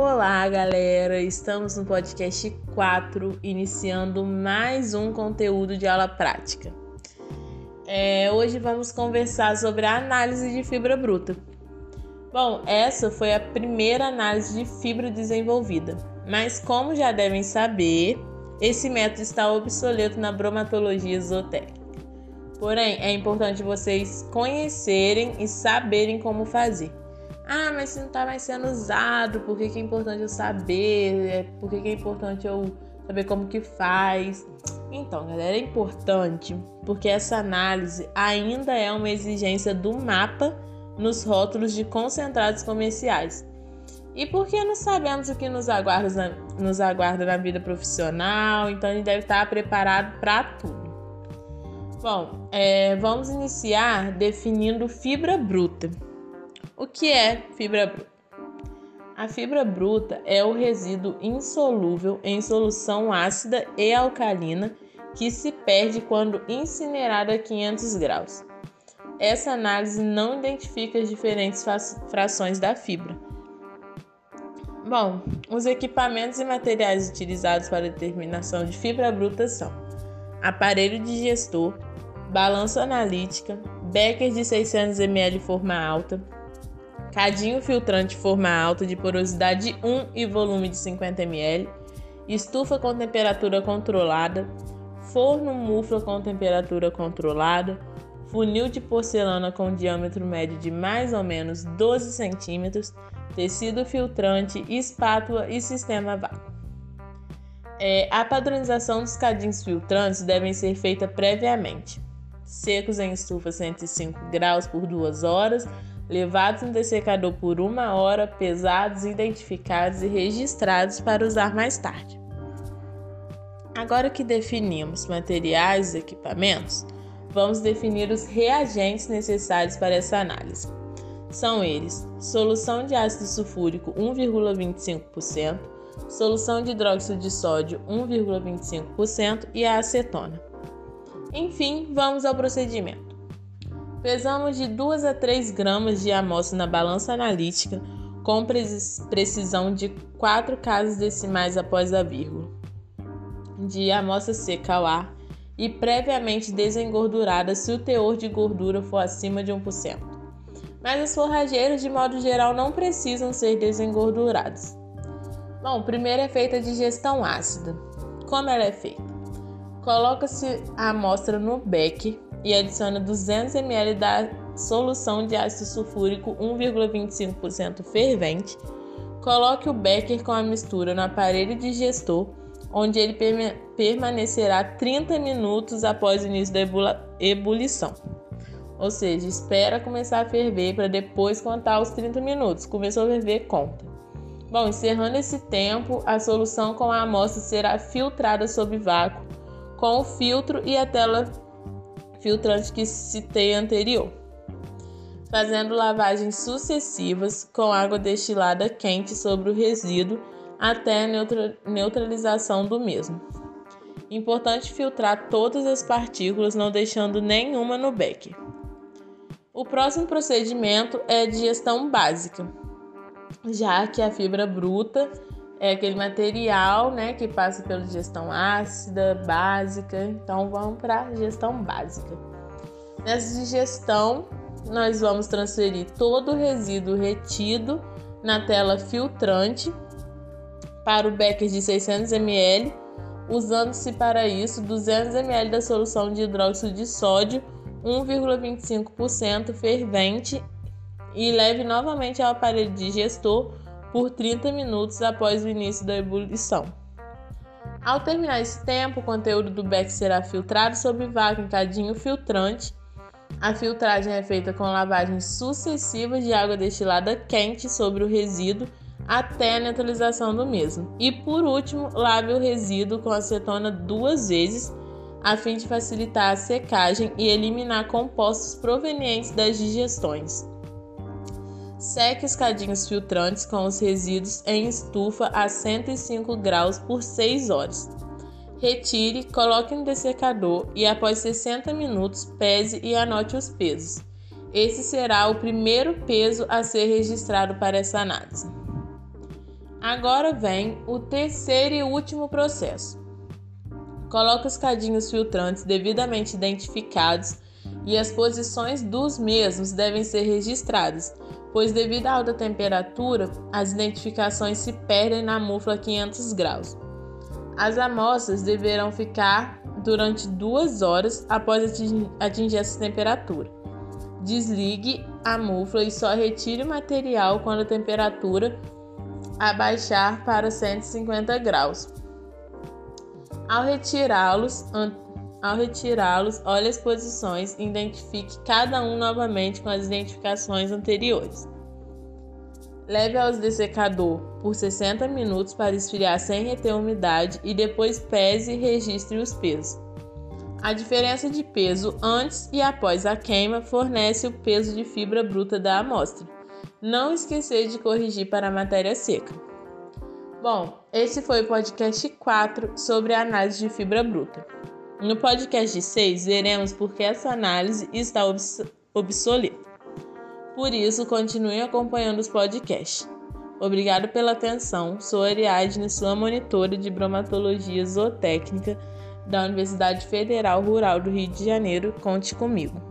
Olá, galera! Estamos no podcast 4, iniciando mais um conteúdo de aula prática. É, hoje vamos conversar sobre a análise de fibra bruta. Bom, essa foi a primeira análise de fibra desenvolvida, mas como já devem saber, esse método está obsoleto na bromatologia esotérica. Porém, é importante vocês conhecerem e saberem como fazer. Ah, mas se não está mais sendo usado, por que, que é importante eu saber? É, por que, que é importante eu saber como que faz? Então, galera, é importante porque essa análise ainda é uma exigência do mapa nos rótulos de concentrados comerciais. E porque não sabemos o que nos aguarda na, nos aguarda na vida profissional, então a gente deve estar preparado para tudo. Bom, é, vamos iniciar definindo fibra bruta. O que é fibra bruta? A fibra bruta é o resíduo insolúvel em solução ácida e alcalina que se perde quando incinerada a 500 graus. Essa análise não identifica as diferentes frações da fibra. Bom, os equipamentos e materiais utilizados para determinação de fibra bruta são aparelho digestor, balança analítica, becker de 600 ml forma alta, cadinho filtrante forma alta de porosidade 1 e volume de 50 ml, estufa com temperatura controlada, forno mufla com temperatura controlada, funil de porcelana com diâmetro médio de mais ou menos 12 centímetros, tecido filtrante, espátula e sistema vácuo. É, a padronização dos cadinhos filtrantes devem ser feita previamente. Secos em estufa 105 graus por 2 horas, levados no dessecador por uma hora, pesados, identificados e registrados para usar mais tarde. Agora que definimos materiais e equipamentos, vamos definir os reagentes necessários para essa análise. São eles: solução de ácido sulfúrico 1,25%, solução de hidróxido de sódio 1,25% e a acetona. Enfim, vamos ao procedimento. Pesamos de 2 a 3 gramas de amostra na balança analítica com precisão de 4 casas decimais após a vírgula. De amostra seca ao ar e previamente desengordurada se o teor de gordura for acima de 1%. Mas as forrageiras, de modo geral, não precisam ser desengorduradas. Bom, primeiro é feita a digestão ácida. Como ela é feita? Coloca-se a amostra no beck e adiciona 200 ml da solução de ácido sulfúrico 1,25% fervente. Coloque o becker com a mistura no aparelho digestor, onde ele permanecerá 30 minutos após o início da ebulição. Ou seja, espera começar a ferver para depois contar os 30 minutos. Começou a ferver, conta. Bom, encerrando esse tempo, a solução com a amostra será filtrada sob vácuo com o filtro e a tela filtrante que citei anterior, fazendo lavagens sucessivas com água destilada quente sobre o resíduo até a neutralização do mesmo. Importante filtrar todas as partículas, não deixando nenhuma no becker. O próximo procedimento é digestão básica, já que a fibra bruta é aquele material né, que passa pela digestão ácida, básica. Então vamos para a digestão básica. Nessa digestão, nós vamos transferir todo o resíduo retido na tela filtrante para o becker de 600 ml, usando-se para isso 200 ml da solução de hidróxido de sódio 1,25% fervente e leve novamente ao aparelho digestor por 30 minutos após o início da ebulição. Ao terminar esse tempo, o conteúdo do beck será filtrado sob vácuo em cadinho filtrante. A filtragem é feita com lavagens sucessivas de água destilada quente sobre o resíduo até a neutralização do mesmo. E por último, lave o resíduo com acetona duas vezes, a fim de facilitar a secagem e eliminar compostos provenientes das digestões. Seque os cadinhos filtrantes com os resíduos em estufa a 105 graus por 6 horas. Retire, coloque no dessecador e após 60 minutos pese e anote os pesos. Esse será o primeiro peso a ser registrado para essa análise. Agora vem o terceiro e último processo. Coloque os cadinhos filtrantes devidamente identificados e as posições dos mesmos devem ser registradas, pois devido à alta temperatura, as identificações se perdem na mufla a 500 graus. As amostras deverão ficar durante duas horas após atingir essa temperatura. Desligue a mufla e só retire o material quando a temperatura abaixar para 150 graus. Ao retirá-los, ao retirá-los, olhe as posições e identifique cada um novamente com as identificações anteriores. Leve ao dessecador por 60 minutos para esfriar sem reter umidade e depois pese e registre os pesos. A diferença de peso antes e após a queima fornece o peso de fibra bruta da amostra. Não esquecer de corrigir para a matéria seca. Bom, esse foi o podcast 4 sobre a análise de fibra bruta. No podcast 6, veremos por que essa análise está obs obsoleta. Por isso, continue acompanhando os podcasts. Obrigado pela atenção. Sou Ariadne, sua monitora de bromatologia zootécnica da Universidade Federal Rural do Rio de Janeiro. Conte comigo.